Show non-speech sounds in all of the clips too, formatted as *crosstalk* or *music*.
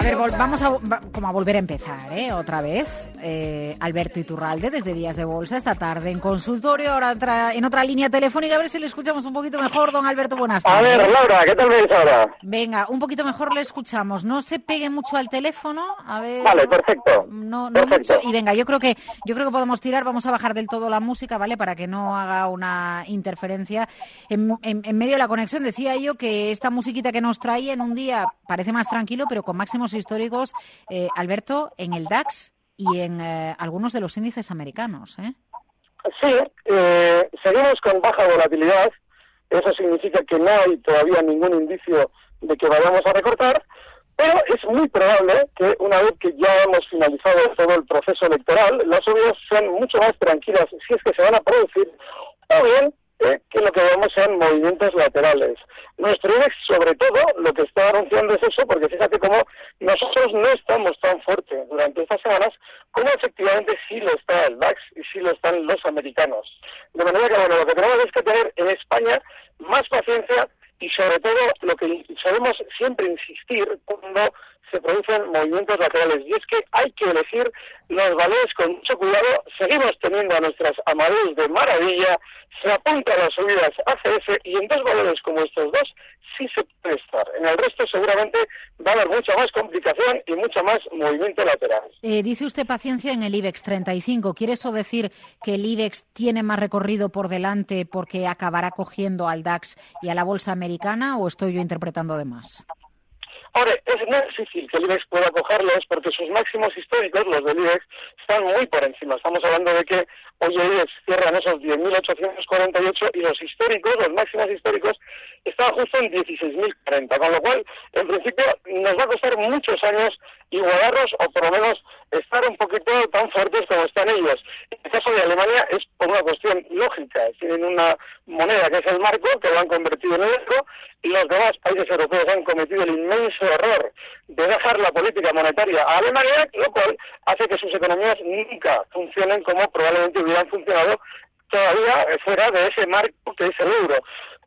A ver, vamos a, como a volver a empezar, ¿eh? Otra vez. Eh, Alberto Iturralde, desde Días de Bolsa, esta tarde en consultorio, ahora en otra línea telefónica. A ver si le escuchamos un poquito mejor, don Alberto. Buenas tardes. A ver, Laura, ¿qué tal ves ahora? Venga, un poquito mejor le escuchamos. No se pegue mucho al teléfono. A ver. Vale, perfecto. No, no perfecto. Mucho. Y venga, yo creo que yo creo que podemos tirar. Vamos a bajar del todo la música, ¿vale? Para que no haga una interferencia. En, en medio de la conexión decía yo que esta musiquita que nos trae en un día parece más tranquilo, pero con máximos históricos, eh, Alberto, en el DAX y en eh, algunos de los índices americanos. ¿eh? Sí, seguimos con baja volatilidad. Eso significa que no hay todavía ningún indicio de que vayamos a recortar, pero es muy probable que una vez que ya hemos finalizado todo el proceso electoral, las subidas sean mucho más tranquilas si es que se van a producir, o bien que lo que vemos sean movimientos laterales. Nuestro IBEX, sobre todo, lo que está anunciando es eso, porque fíjate cómo nosotros no estamos tan fuertes durante estas semanas como efectivamente sí lo está el DAX y sí lo están los americanos. De manera que, bueno, lo que tenemos es que tener en España más paciencia y sobre todo lo que sabemos siempre insistir cuando se producen movimientos laterales y es que hay que elegir los valores con mucho cuidado. Seguimos teniendo a nuestras amadeus de maravilla, se apunta a las subidas ACS y en dos valores como estos dos sí se puede estar. En el resto seguramente va a haber mucha más complicación y mucho más movimiento lateral. Eh, dice usted paciencia en el IBEX 35. ¿Quiere eso decir que el IBEX tiene más recorrido por delante porque acabará cogiendo al DAX y a la bolsa americana o estoy yo interpretando de más? Ahora, es muy difícil que el IBEX pueda cogerlos porque sus máximos históricos, los del IBEX, están muy por encima. Estamos hablando de que hoy el IBEX cierran esos 10.848 y los históricos, los máximos históricos, están justo en 16.040. Con lo cual, en principio, nos va a costar muchos años igualarlos o por lo menos estar un poquito tan fuertes como están ellos. En el caso de Alemania es por una cuestión lógica. Tienen una moneda que es el marco, que lo han convertido en euro, y los demás países europeos han cometido el inmenso error de dejar la política monetaria a Alemania, lo cual hace que sus economías nunca funcionen como probablemente hubieran funcionado todavía fuera de ese marco que es el euro.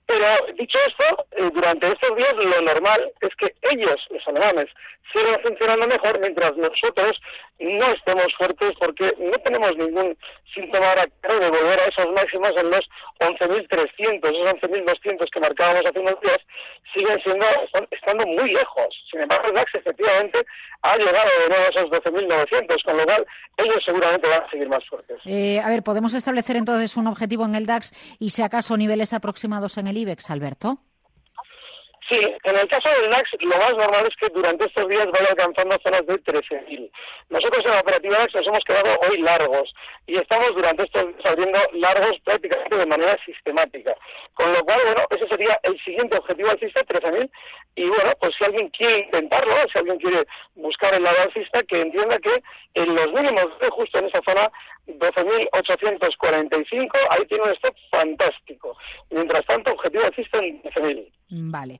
Pero dicho esto, eh, durante estos días lo normal es que ellos, los alemanes, sigan funcionando mejor mientras nosotros no estemos fuertes porque no tenemos ningún síntoma ahora de volver a esos máximos en los 11.300, esos 11.200 que marcábamos hace unos días, siguen siendo, estando muy lejos. Sin embargo, el DAX efectivamente ha llegado de nuevo a esos 12.900, con lo cual ellos seguramente van a seguir más fuertes. Eh, a ver, ¿podemos establecer entonces un objetivo en el DAX y si acaso niveles aproximados en el IBEX, Alberto? Sí, en el caso del DAX lo más normal es que durante estos días vaya alcanzando zonas de 13.000. Nosotros en la operativa DAX nos hemos quedado hoy largos y estamos durante estos días abriendo largos prácticamente de manera sistemática. Con lo cual, bueno, ese sería el siguiente objetivo alcista, 13.000. Y bueno, pues si alguien quiere intentarlo, si alguien quiere buscar el lado alcista, que entienda que en los mínimos de justo en esa zona 12.845, ahí tiene un stop fantástico. Mientras tanto, objetivo alcista en 13.000. Vale.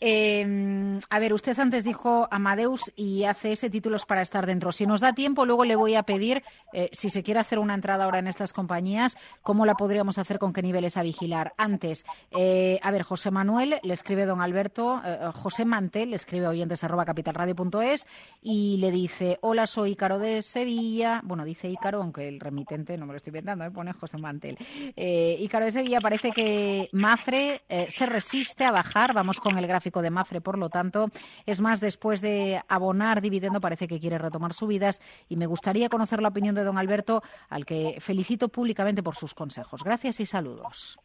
Eh, a ver, usted antes dijo Amadeus y ACS títulos para estar dentro. Si nos da tiempo, luego le voy a pedir, eh, si se quiere hacer una entrada ahora en estas compañías, cómo la podríamos hacer, con qué niveles a vigilar. Antes, eh, a ver, José Manuel, le escribe don Alberto, eh, José Mantel, le escribe oyentes arroba capitalradio.es y le dice, hola, soy Ícaro de Sevilla. Bueno, dice Ícaro, aunque el remitente no me lo estoy inventando, pone José Mantel. Ícaro de Sevilla parece que Mafre se resiste a bajar, vamos con el gráfico de Mafre, por lo tanto, es más, después de abonar dividendo, parece que quiere retomar subidas y me gustaría conocer la opinión de don Alberto, al que felicito públicamente por sus consejos. Gracias y saludos.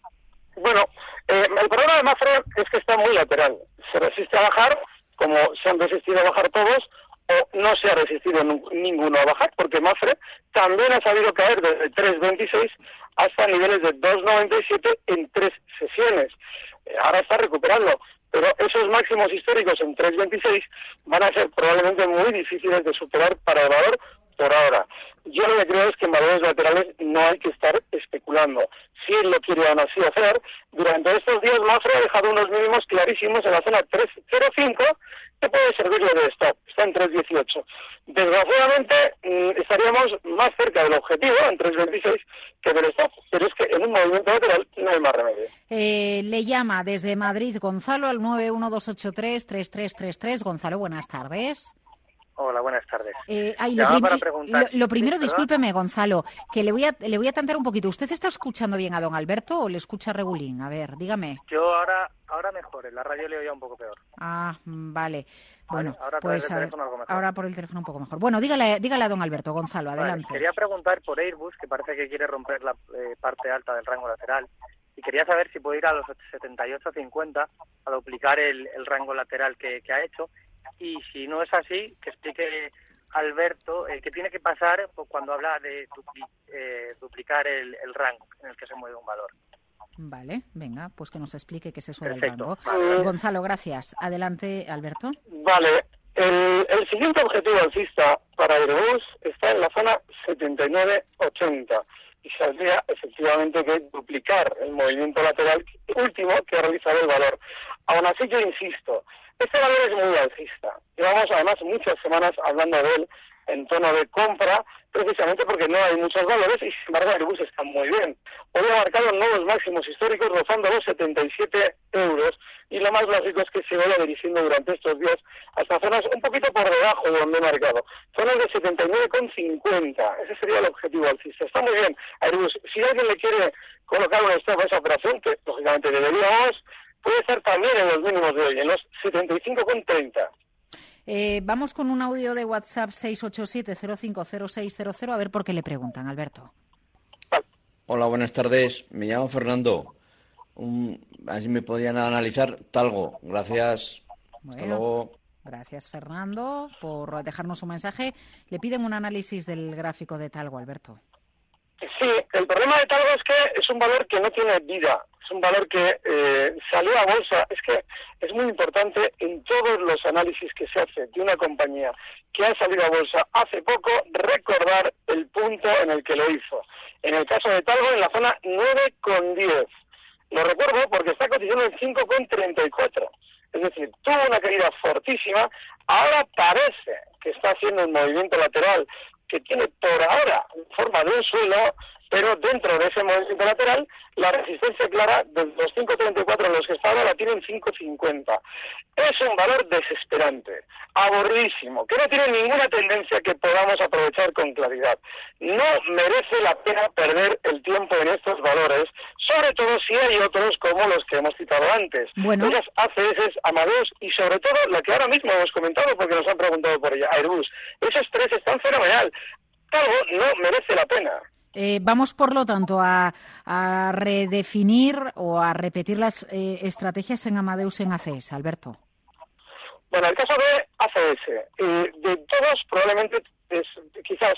Bueno, eh, el problema de Mafre es que está muy lateral. Se resiste a bajar, como se han resistido a bajar todos, o no se ha resistido ninguno a bajar, porque Mafre también ha sabido caer desde 3.26 hasta niveles de 2.97 en tres sesiones. Eh, ahora está recuperando pero esos máximos históricos en 3.26 van a ser probablemente muy difíciles de superar para el valor por ahora. Yo lo que creo es que en valores laterales no hay que estar especulando. Si él lo quiere así hacer, durante estos días Mafra ha dejado unos mínimos clarísimos en la zona 3.05 que puede servirle de stop. Está en 3.18. Desgraciadamente mm, estaríamos más cerca del objetivo, en 3.26, que del stop. Pero es que en un movimiento lateral no hay más remedio. Eh, le llama desde Madrid Gonzalo al 912833333. Gonzalo, buenas tardes. Hola, buenas tardes. Eh, lo, primero, discúlpeme, Gonzalo, que le voy, a, le voy a tantear un poquito. ¿Usted está escuchando bien a don Alberto o le escucha regulín? A ver, dígame. Yo ahora ahora mejor, en la radio le oía un poco peor. Ah, vale. Bueno, ahora, pues ahora por el teléfono un poco mejor. Bueno, dígale, dígale a don Alberto, Gonzalo, adelante. quería preguntar por Airbus, que parece que quiere romper la eh, parte alta del rango lateral, y quería saber si puede ir a los 78.50 a duplicar el, rango lateral que ha hecho y si no es así, que explique Alberto eh, qué tiene que pasar pues, cuando habla de eh, duplicar el, rango en el que se mueve un valor. Vale, venga, pues que nos explique qué es eso del rango. Gonzalo, gracias. Adelante, Alberto. Vale, el, el siguiente objetivo alcista para Airbus está en la zona 79-80 y saldría efectivamente que duplicar el movimiento lateral último que ha realizado el valor. Aún así, yo insisto, este valor es muy alcista. Llevamos además muchas semanas hablando de él en tono de compra, precisamente porque no hay muchos valores y sin embargo Airbus está muy bien. Hoy ha marcado nuevos máximos históricos rozando los 77 euros y lo más lógico es que se vaya dirigiendo durante estos días hasta zonas un poquito por debajo de donde he marcado, zonas de 79,50. Ese sería el objetivo alcista. Está muy bien Airbus. Si alguien le quiere colocar una stop a esa operación, que lógicamente deberíamos, puede estar también en los mínimos de hoy, en los 75,30. Eh, vamos con un audio de WhatsApp 687-050600 a ver por qué le preguntan, Alberto. Hola, buenas tardes. Me llamo Fernando. así me podían analizar Talgo. Gracias. Hasta luego. Gracias, Fernando, por dejarnos un mensaje. Le piden un análisis del gráfico de Talgo, Alberto. Sí, el problema de Talgo es que es un valor que no tiene vida, es un valor que eh, salió a bolsa. Es que es muy importante en todos los análisis que se hace de una compañía que ha salido a bolsa hace poco recordar el punto en el que lo hizo. En el caso de Talgo, en la zona 9,10. Lo recuerdo porque está cotizando en 5,34. Es decir, tuvo una caída fortísima, ahora parece que está haciendo un movimiento lateral que tiene por ahora forma de un suelo, pero dentro de ese movimiento lateral, la resistencia clara de los 5.34 en los que está ahora la tiene en 5.50. Es un valor desesperante, aburridísimo, que no tiene ninguna tendencia que podamos aprovechar con claridad. No merece la pena perder el tiempo en estos valores, sobre todo si hay otros como los que hemos citado antes. Bueno. Esas ACS, Amadeus y sobre todo la que ahora mismo hemos comentado porque nos han preguntado por ella, Airbus. Esos tres están fenomenal. Algo no merece la pena. Eh, vamos, por lo tanto, a, redefinir o a repetir las eh, estrategias en Amadeus en ACS, Alberto. Bueno, el caso de ACS, eh, de todos probablemente quizás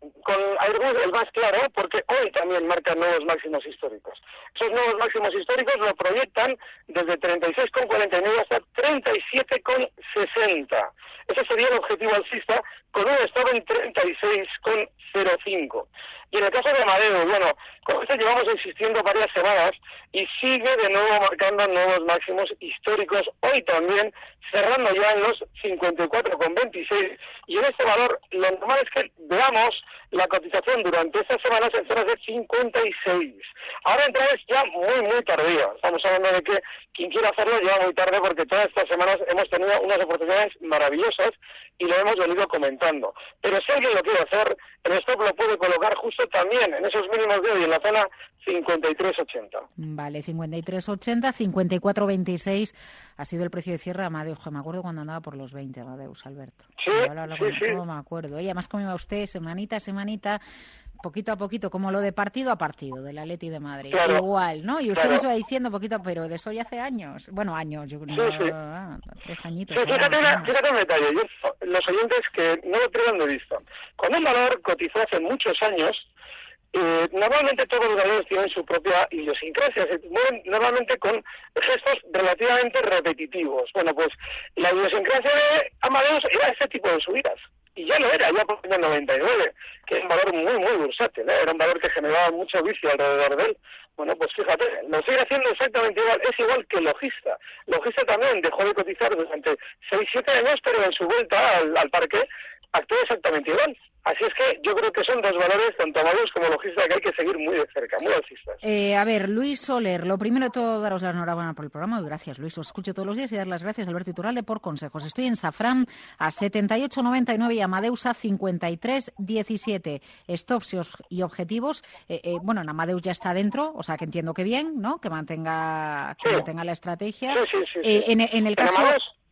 con Airbus más claro porque hoy también marcan nuevos máximos históricos. Esos nuevos máximos históricos lo proyectan desde 36,49 hasta 37,60. Ese sería el objetivo alcista con un estado en 36,05. Y en el caso de Amadeo, bueno, con esto llevamos insistiendo varias semanas y sigue de nuevo marcando nuevos máximos históricos, hoy también cerrando ya en los 54,26 y en este valor lo normal es que veamos la cotización durante estas semanas en zonas de 56. Ahora entra es ya muy, muy tardía. Estamos hablando de que quien quiera hacerlo lleva muy tarde porque todas estas semanas hemos tenido unas oportunidades maravillosas y lo hemos venido comentando. Pero si alguien lo quiere hacer, el stop lo puede colocar justo también en esos mínimos de hoy, en la zona 53.80. Vale, 53.80, 54.26 ha sido el precio de cierre Amadeus. Me acuerdo cuando andaba por los 20, Amadeus, Alberto. Sí, sí, sí. Me acuerdo. Y además, ¿cómo iba usted? Semanita, semanita poquito a poquito, como lo de partido a partido, del Atleti de Madrid. Igual, ¿no? Y usted nos iba diciendo poquito, pero de eso ya hace años. Bueno, años, yo creo. Sí, ah, tres añitos. fíjate, fíjate un detalle. los oyentes que no lo pierdan de vista. Cuando un valor cotizó hace muchos años, eh, normalmente todos los valores tienen su propia idiosincrasia, se mueven normalmente con gestos relativamente repetitivos. Bueno, pues la idiosincrasia de Amadeus era ese tipo de subidas. Y ya lo era, ya por el 99, que es un valor muy, muy bursátil, ¿eh? era un valor que generaba mucho vicio alrededor de él. Bueno, pues fíjate, lo sigue haciendo exactamente igual, es igual que Logista. Logista también dejó de cotizar durante 6-7 años, pero en su vuelta al parque actuó exactamente igual. Así es que yo creo que son dos valores, tanto amados como logistas, que hay que seguir muy de cerca, muy alcistas. Eh, a ver, Luis Soler, lo primero de todo, daros la enhorabuena por el programa. Gracias, Luis. Os escucho todos los días y dar las gracias a Alberto Iturralde por consejos. Estoy en Safran a 78,99 y Amadeus a 53,17. Stops y objetivos. Eh, eh, bueno, en Amadeus ya está dentro, o sea que entiendo que bien, ¿no? Que mantenga, que mantenga la estrategia. Sí, sí, sí, eh, en, en, el caso...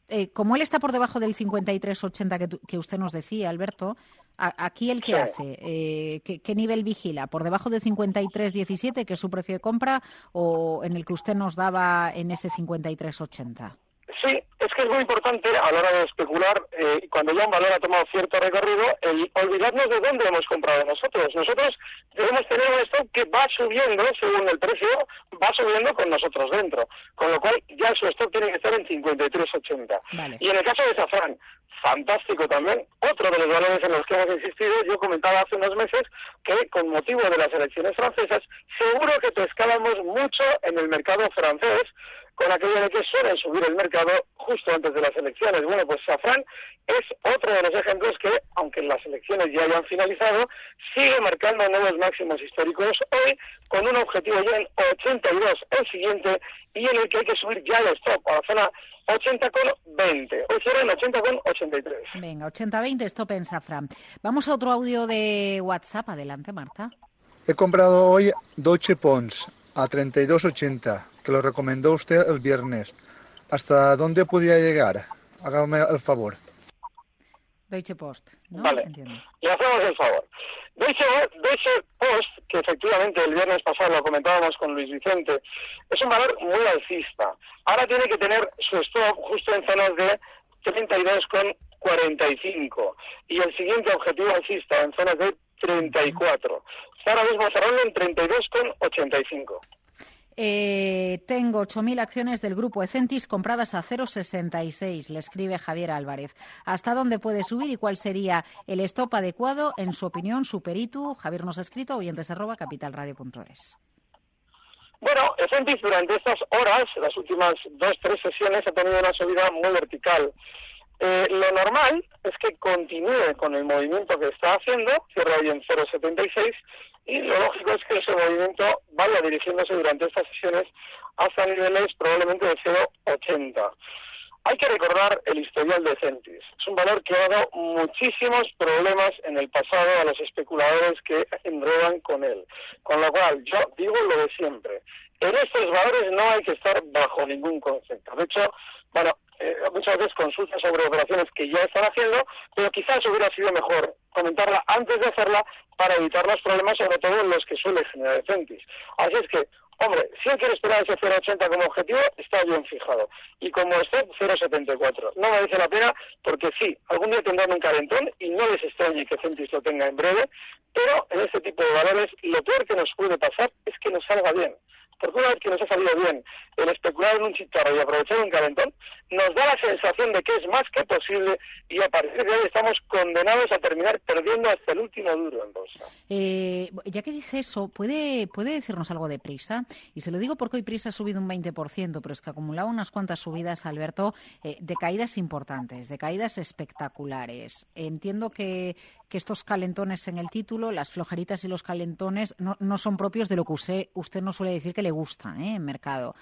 Eh, como él está por debajo del 53,80 que, que usted nos decía, Alberto, ¿Aquí el qué hace? Eh, ¿qué, nivel vigila? ¿Por debajo de 53.17, que es su precio de compra, o en el que usted nos daba en ese 53.80? Sí, es que es muy importante a la hora de especular, eh, cuando ya un valor ha tomado cierto recorrido, el olvidarnos de dónde hemos comprado nosotros. Nosotros debemos tener un stock que va subiendo según el precio, va subiendo con nosotros dentro. Con lo cual ya su stock tiene que estar en 53,80. Y en el caso de Safran, fantástico también. Otro de los valores en los que hemos insistido, yo comentaba hace unos meses que con motivo de las elecciones francesas, seguro que pescábamos mucho en el mercado francés con aquello de que suelen subir el mercado justo antes de las elecciones. Bueno, pues Safran es otro de los ejemplos que, aunque las elecciones ya hayan finalizado, sigue marcando nuevos máximos históricos hoy con un objetivo ya en 82 el siguiente y en el que hay que subir ya el stop a la zona 80 con 20. Hoy será en 80 con 83. Venga, 80-20, stop en Safran. Vamos a otro audio de WhatsApp. Adelante, Marta. He comprado hoy Deutsche Pons a 32.80 que lo recomendó usted el viernes. ¿Hasta dónde podía llegar? Hágame el favor. Deutsche Post. ¿no? Vale, le hacemos el favor. Deutsche, Deutsche Post, que efectivamente el viernes pasado lo comentábamos con Luis Vicente, es un valor muy alcista. Ahora tiene que tener su stop justo en zonas de 32,45 y el siguiente objetivo alcista en zonas de 34. Está ahora mismo cerrando en 32,85. Eh, tengo 8.000 acciones del grupo Ecentis compradas a 0,66, le escribe Javier Álvarez. ¿Hasta dónde puede subir y cuál sería el stop adecuado? En su opinión, Superitu, Javier nos ha escrito, oyentes arroba capitalradio.es. Bueno, Ecentis durante estas horas, las últimas dos, tres sesiones, ha tenido una subida muy vertical. Eh, lo normal es que continúe con el movimiento que está haciendo, cierra hoy en 0,76, y lo lógico es que ese movimiento vaya dirigiéndose durante estas sesiones hasta niveles probablemente de 0,80. Hay que recordar el historial de Centis. Es un valor que ha dado muchísimos problemas en el pasado a los especuladores que enredan con él. Con lo cual, yo digo lo de siempre. En estos valores no hay que estar bajo ningún concepto. De hecho, bueno, eh, muchas veces consultas sobre operaciones que ya están haciendo, pero quizás hubiera sido mejor comentarla antes de hacerla para evitar los problemas, sobre todo los que suele generar Centis. Así es que, hombre, si él quiere esperar ese 0,80 como objetivo, está bien fijado. Y como usted, 0,74. No merece la pena porque sí, algún día tendrán un calentón y no les extrañe que Centis lo tenga en breve, pero en este tipo de valores lo peor que nos puede pasar es que nos salga bien porque una vez que nos ha salido bien el especular en un chicharro y aprovechar un calentón, nos da la sensación de que es más que posible y a partir de hoy estamos condenados a terminar perdiendo hasta el último duro en bolsa. Eh, ya que dice eso, ¿puede, ¿puede decirnos algo de prisa? Y se lo digo porque hoy prisa ha subido un 20%, pero es que acumulaba unas cuantas subidas, Alberto, eh, de caídas importantes, de caídas espectaculares. Entiendo que, que estos calentones en el título, las flojeritas y los calentones, no, no son propios de lo que usted, usted no suele decir que le gusta ¿eh? en mercado.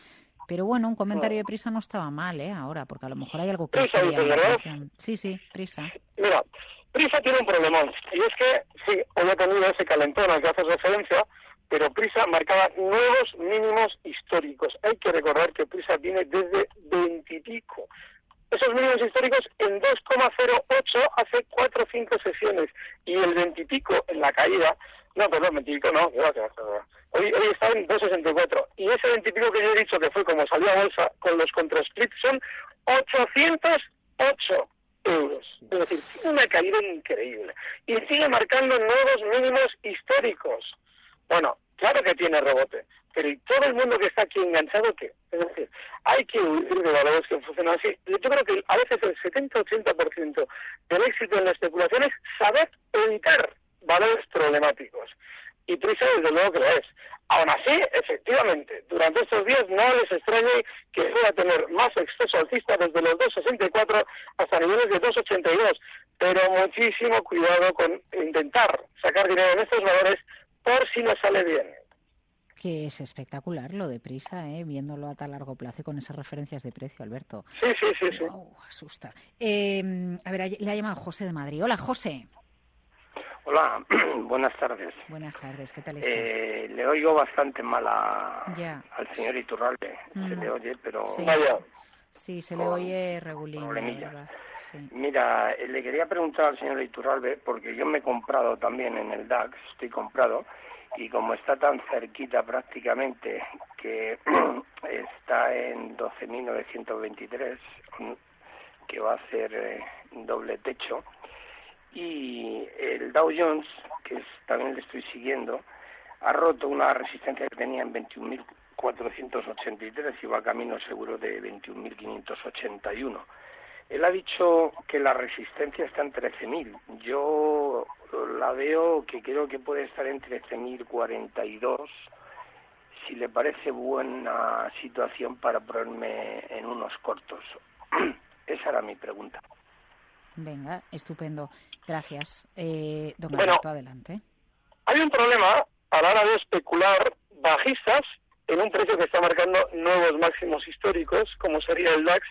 Pero bueno, un comentario de prisa no estaba mal, ¿eh? Ahora, porque a lo mejor hay algo que... Prisa, Sí, sí, prisa. Mira, prisa tiene un problemón. Y es que, sí, hoy ha tenido ese calentón al que haces referencia, pero Prisa marcaba nuevos mínimos históricos. Hay que recordar que Prisa viene desde veintipico. Esos mínimos históricos en 2,08 hace cuatro o cinco sesiones. Y el veintipico en la caída no, perdón, veintipico no, Hoy, hoy está en 2,64. Y ese veintipico que yo he dicho que fue como salió a bolsa con los contrasplits son 808 euros. Es decir, una caída increíble. Y sigue marcando nuevos mínimos históricos. Bueno, claro que tiene rebote, pero ¿y todo el mundo que está aquí enganchado qué? Es decir, hay que huir de valores que funcionan así. Yo creo que a veces el 70-80% del éxito en la especulación es saber evitar valores problemáticos. Y Prisa desde luego que lo es. Aún así, efectivamente, durante estos días no les extrañe que pueda tener más exceso alcista desde los 2,64 hasta niveles de 2,82, pero muchísimo cuidado con intentar sacar dinero en estos valores por si no sale bien. Que es espectacular lo de prisa, ¿eh? viéndolo a tan largo plazo y con esas referencias de precio, Alberto. Sí, sí, sí. sí. asusta. Eh, a ver, le ha llamado José de Madrid. Hola, José. Hola, *clears throat* buenas tardes. Buenas tardes, ¿qué tal está? Eh, le oigo bastante mal al señor Iturralde. Se mm. le oye, pero... Sí, sí se le oye regulín. Mira, eh, le quería preguntar al señor Iturralde, porque yo me he comprado también en el DAX, estoy comprado, y como está tan cerquita prácticamente, que *clears throat* está en 12.923, que va a ser eh, doble techo, y el Dow Jones, que también le estoy siguiendo, ha roto una resistencia que tenía en 21.483 y va camino seguro de 21.581. Él ha dicho que la resistencia está en 13.000. Yo la veo que creo que puede estar en 13.042. Si le parece buena situación para ponerme en unos cortos. *clears throat* Esa era mi pregunta. Venga, estupendo. Gracias. Eh, don bueno, adelante. Hay un problema a la hora de especular bajistas en un precio que está marcando nuevos máximos históricos, como sería el DAX,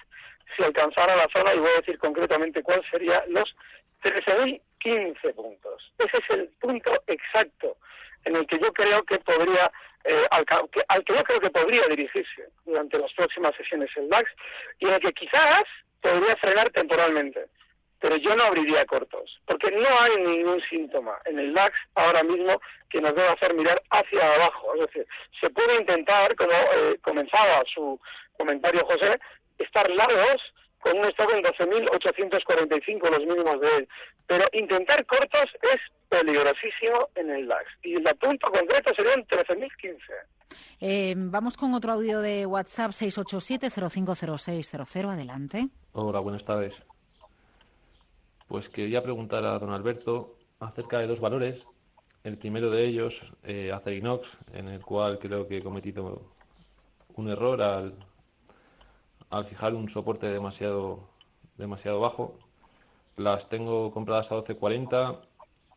si alcanzara la zona, y voy a decir concretamente cuál sería, los 13.015 puntos. Ese es el punto exacto en el que yo creo que podría, eh, al, que, al que yo creo que podría dirigirse durante las próximas sesiones el DAX, y en el que quizás podría frenar temporalmente pero yo no abriría cortos, porque no hay ningún síntoma en el DAX ahora mismo que nos deba hacer mirar hacia abajo. Es decir, se puede intentar, como eh, comenzaba su comentario José, estar largos con un stock en 12.845 los mínimos de él, pero intentar cortos es peligrosísimo en el DAX. Y el punto concreto serían 13.015. Eh, vamos con otro audio de WhatsApp 687-050600. Adelante. Hola, buenas tardes. Pues quería preguntar a don Alberto acerca de dos valores. El primero de ellos, eh, Acerinox, en el cual creo que he cometido un error al, fijar un soporte demasiado, demasiado bajo. Las tengo compradas a 12.40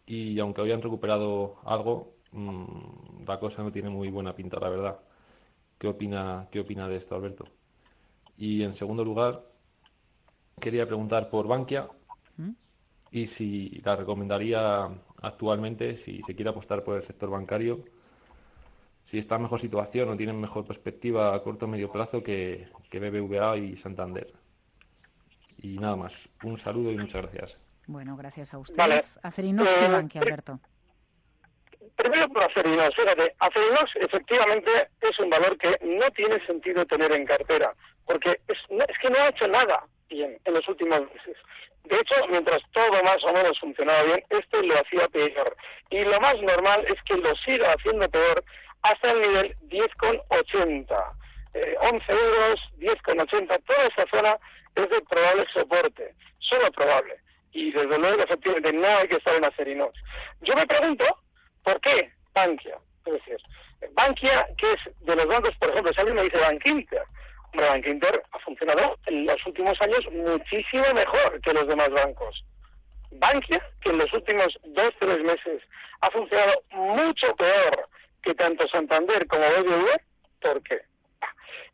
y aunque habían recuperado algo, mm, la cosa no tiene muy buena pinta, la verdad. ¿Qué opina, ¿Qué opina de esto, Alberto? Y en segundo lugar, quería preguntar por Bankia, y si la recomendaría actualmente si se quiere apostar por el sector bancario, si está en mejor situación o tiene mejor perspectiva a corto o medio plazo que, que BBVA y Santander. Y nada más. Un saludo y muchas gracias. Bueno, gracias a usted. Vale. Acerinox y eh, Bankia, Alberto. Primero por Acerinox. Fíjate, Acerinox efectivamente es un valor que no tiene sentido tener en cartera, porque es, es que no ha hecho nada bien en los últimos meses. De hecho, mientras todo más o menos funcionaba bien, este lo hacía peor. Y lo más normal es que lo siga haciendo peor hasta el nivel 10,80. Eh, 11 euros, 10,80, toda esa zona es de probable soporte, solo probable. Y desde luego, efectivamente, no hay que estar en Acerinox. Yo me pregunto, ¿por qué Bankia? Es Bankia, que es de los bancos, por ejemplo, si alguien me dice Bank Inter, Bank Inter ha funcionado en los últimos años muchísimo mejor que los demás bancos. Bankia, que en los últimos dos, tres meses ha funcionado mucho peor que tanto Santander como BBV, ¿por qué?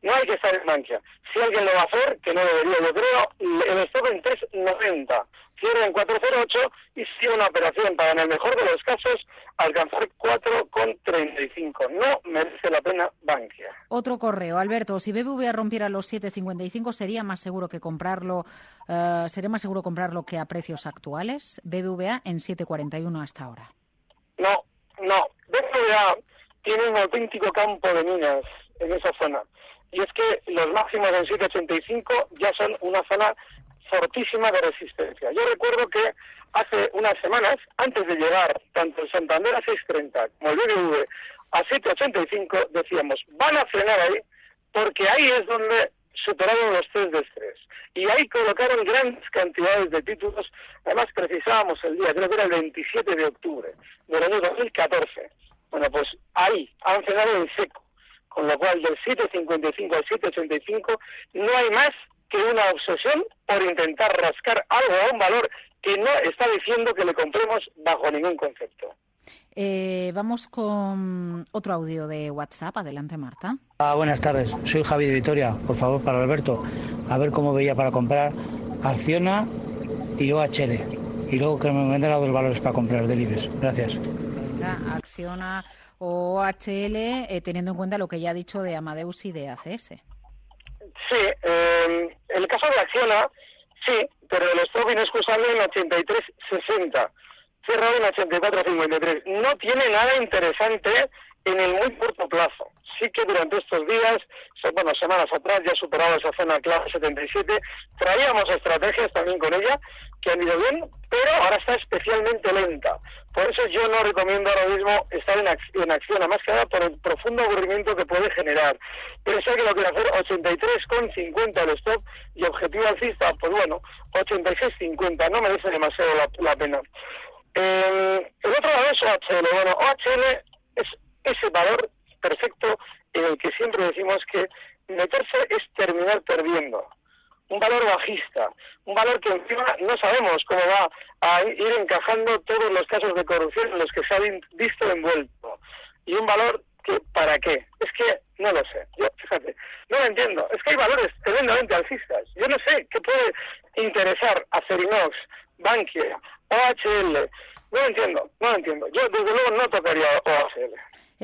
No hay que estar en Bankia. Si alguien lo va a hacer, que no debería, yo creo, el stop en 3.90, cierra en 4.08 y sigue una operación para, en el mejor de los casos, alcanzar 4.35. No merece la pena Bankia. Otro correo, Alberto. Si BBVA rompiera los 7.55, ¿sería más seguro que comprarlo? Uh, ¿Sería más seguro comprarlo que a precios actuales? BBVA en 7.41 hasta ahora. No, no. BBVA tiene un auténtico campo de minas en esa zona y es que los máximos en 785 ya son una zona fortísima de resistencia. Yo recuerdo que hace unas semanas, antes de llegar tanto el Santander a 6.30 como el BBV a 7.85, decíamos, van a frenar ahí, porque ahí es donde superaron los test de estrés. Y ahí colocaron grandes cantidades de títulos. Además, precisábamos el día, creo que era el 27 de octubre del año 2014. Bueno, pues ahí han frenado en seco. Con lo cual, del 7.55 al 7.85 no hay más que una obsesión por intentar rascar algo a un valor que no está diciendo que le compremos bajo ningún concepto. Eh, vamos con otro audio de WhatsApp. Adelante, Marta. Ah, buenas tardes. Soy Javi de Vitoria. Por favor, para Alberto, a ver cómo veía para comprar Acciona y OHL. Y luego que me vendan los valores para comprar del IBEX. Gracias. Venga, Acciona o OHL, eh, teniendo en cuenta lo que ya ha dicho de Amadeus y de ACS. Sí, eh, el caso de Acciona, sí, pero el stop inexcusable en 83.60 cerrado en 84.53. No tiene nada interesante en el muy corto plazo. Sí que durante estos días, bueno, semanas atrás ya ha superado esa zona clave 77, traíamos estrategias también con ella que han ido bien, pero ahora está especialmente lenta. Por eso yo no recomiendo ahora mismo estar en, en acción, a más que nada por el profundo aburrimiento que puede generar. Pero sé que lo quiero hacer 83,50 el stop y objetivo alcista, pues bueno, 86,50, no merece demasiado la pena. Eh, el otro lado es OHL. Bueno, OHL es ese valor perfecto en el que siempre decimos que meterse es terminar perdiendo. Un valor bajista, un valor que encima no sabemos cómo va a ir encajando todos los casos de corrupción en los que se ha visto envuelto. Y un valor que, ¿para qué? Es que no lo sé. Yo, fíjate, no lo entiendo. Es que hay valores tremendamente alcistas. Yo no sé qué puede interesar a Cerinox, Bankia, OHL. No lo entiendo, no lo entiendo. Yo, desde luego, no tocaría OHL.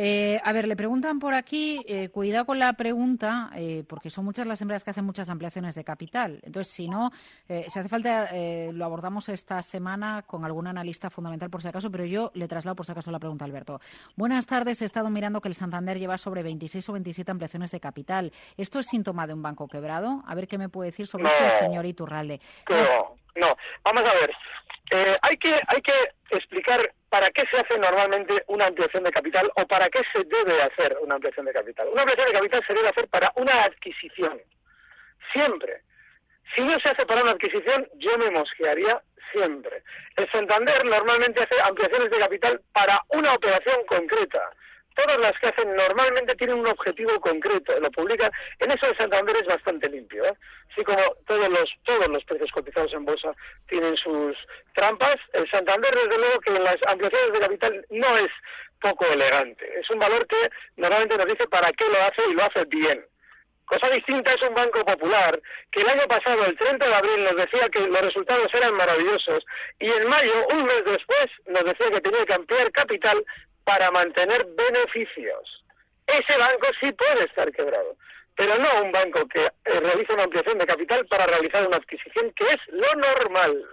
Eh, a ver, le preguntan por aquí, eh, cuidado con la pregunta, eh, porque son muchas las empresas que hacen muchas ampliaciones de capital. Entonces, si no, eh, si hace falta, lo abordamos esta semana con algún analista fundamental por si acaso, pero yo le traslado por si acaso la pregunta a Alberto. Buenas tardes, he estado mirando que el Santander lleva sobre 26 o 27 ampliaciones de capital. ¿Esto es síntoma de un banco quebrado? A ver qué me puede decir sobre esto el señor Iturralde. No, no. Vamos a ver. Eh, hay, que, hay que explicar para qué se hace normalmente una ampliación de capital o para qué se debe hacer una ampliación de capital. Una ampliación de capital se debe hacer para una adquisición. Siempre. Si no se hace para una adquisición, yo me mosquearía siempre. El Santander normalmente hace ampliaciones de capital para una operación concreta todas las que hacen normalmente tienen un objetivo concreto, lo publican. En eso el Santander es bastante limpio, ¿eh? así como todos los todos los precios cotizados en bolsa tienen sus trampas. El Santander desde luego que en las ampliaciones de capital no es poco elegante, es un valor que normalmente nos dice para qué lo hace y lo hace bien. Cosa distinta es un banco popular que el año pasado, el 30 de abril, nos decía que los resultados eran maravillosos y en mayo, un mes después, nos decía que tenía que ampliar capital para mantener beneficios. Ese banco sí puede estar quebrado, pero no un banco que eh, realiza una ampliación de capital para realizar una adquisición, que es lo normal.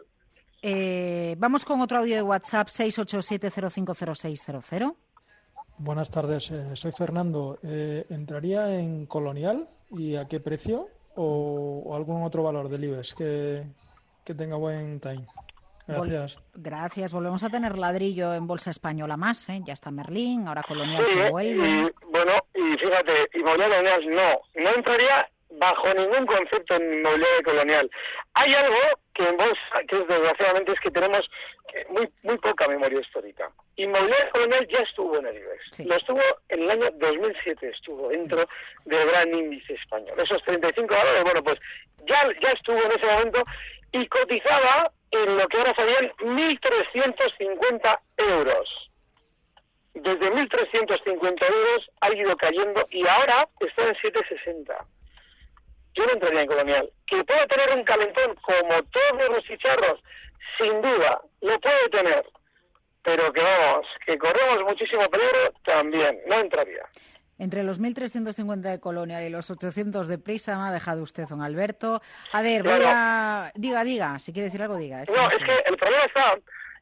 Eh, vamos con otro audio de WhatsApp 687050600. Buenas tardes, eh, soy Fernando. ¿Entraría en Colonial y a qué precio o, algún otro valor del IBEX que, que tenga buen time? Gracias. gracias. Volvemos a tener ladrillo en bolsa española más, ¿eh? Ya está Merlín, ahora Colonial sí, que vuelve. Y, bueno, y fíjate, inmobiliaria no, no entraría bajo ningún concepto en inmobiliaria colonial. Hay algo que en bolsa, que es desgraciadamente es que tenemos muy muy poca memoria histórica. Inmobiliaria colonial ya estuvo en el IBEX. Lo estuvo en el año 2007, estuvo dentro del gran índice español. Esos 35 valores, bueno, pues ya, ya estuvo en ese momento y cotizaba en lo que ahora serían 1.350 euros. Desde 1.350 euros ha ido cayendo y ahora está en 760. Yo no entraría en colonial. Que puede tener un calentón como todos los chicharros, sin duda, lo puede tener. Pero que vamos, que corremos muchísimo peligro, también, no entraría. Entre los 1.350 de Colonial y los 800 de Prisa me ha dejado usted, don Alberto. A ver, voy a... Diga, diga, si quiere decir algo, diga. no, es que el problema está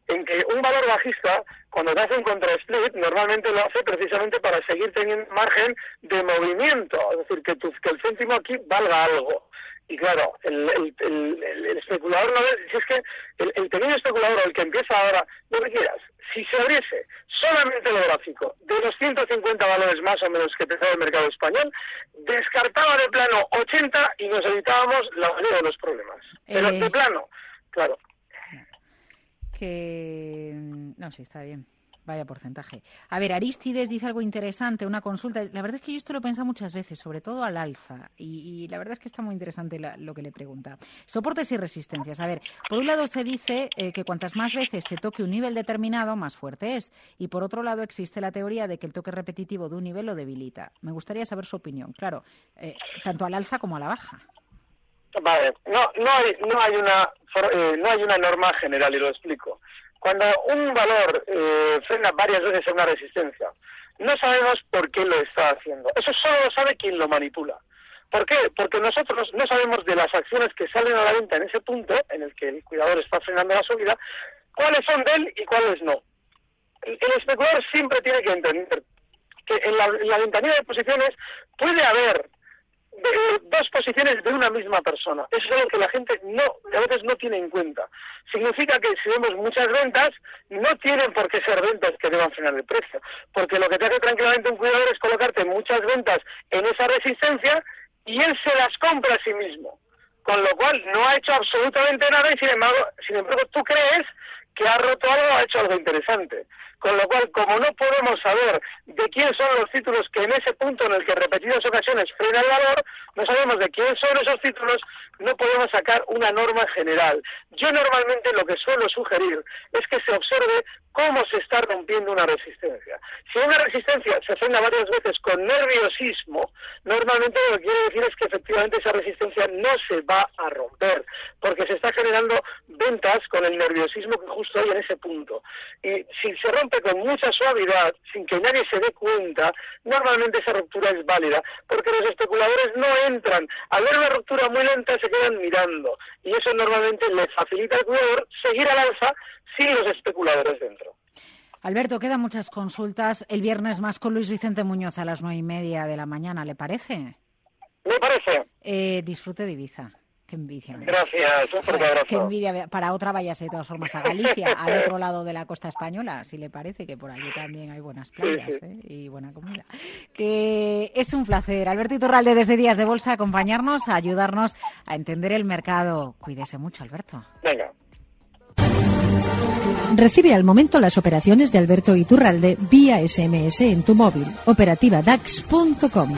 en que un valor bajista, cuando te hace un contra-split, normalmente lo hace precisamente para seguir teniendo margen de movimiento, es decir, que, que el céntimo aquí valga algo. Y claro, el, el, especulador no ve, si es que el, pequeño especulador, el que empieza ahora, lo que quieras, si se abriese solamente el gráfico de los 150 valores más o menos que pesaba el mercado español, descartaba de plano 80 y nos evitábamos la mayoría de los problemas. Pero de eh. plano, claro. Que. No, sí, está bien. Vaya porcentaje. A ver, Aristides dice algo interesante, una consulta. La verdad es que yo esto lo he muchas veces, sobre todo al alza. Y, la verdad es que está muy interesante lo que le pregunta. Soportes y resistencias. A ver, por un lado se dice eh, que cuantas más veces se toque un nivel determinado, más fuerte es. Y por otro lado existe la teoría de que el toque repetitivo de un nivel lo debilita. Me gustaría saber su opinión. Claro, eh, tanto al alza como a la baja. No, no, hay, no, hay una, eh, no hay una norma general y lo explico. Cuando un valor eh, frena varias veces en una resistencia, no sabemos por qué lo está haciendo. Eso solo lo sabe quien lo manipula. ¿Por qué? Porque nosotros no sabemos de las acciones que salen a la venta en ese punto en el que el cuidador está frenando la subida, cuáles son de él y cuáles no. El, especulador siempre tiene que entender que en la, en la ventanilla de posiciones puede haber dos posiciones de una misma persona. Eso es algo que la gente no, a veces no tiene en cuenta. Significa que si vemos muchas ventas, no tienen por qué ser ventas que deban frenar el precio. Porque lo que te hace tranquilamente un cuidador es colocarte muchas ventas en esa resistencia y él se las compra a sí mismo. Con lo cual no ha hecho absolutamente nada y sin embargo, sin embargo tú crees que ha roto algo, ha hecho algo interesante. Con lo cual, como no podemos saber de quién son los títulos que en ese punto en el que repetidas ocasiones frena el valor, no sabemos de quién son esos títulos, no podemos sacar una norma general. Yo normalmente lo que suelo sugerir es que se observe cómo se está rompiendo una resistencia. Si una resistencia se frena varias veces con nerviosismo, normalmente lo que quiere decir es que efectivamente esa resistencia no se va a romper, porque se está generando ventas con el nerviosismo que justo hay en ese punto. Y si se rompe con mucha suavidad, sin que nadie se dé cuenta, normalmente esa ruptura es válida, porque los especuladores no entran. Al ver una ruptura muy lenta se quedan mirando, y eso normalmente le facilita al jugador seguir al alza sin los especuladores dentro. Alberto, quedan muchas consultas. El viernes más con Luis Vicente Muñoz a las nueve y media de la mañana, ¿le parece? Me parece. Eh, disfrute de Ibiza. Qué envidia. Gracias, un fuerte abrazo. Qué envidia. Para otra váyase de todas formas a Galicia, al *laughs* otro lado de la costa española, si le parece, que por allí también hay buenas playas ¿eh? y buena comida. Que es un placer, Alberto Iturralde, desde Días de Bolsa, acompañarnos, a ayudarnos a entender el mercado. Cuídese mucho, Alberto. Venga. Recibe al momento las operaciones de Alberto Iturralde vía SMS en tu móvil. Operativa DAX.com.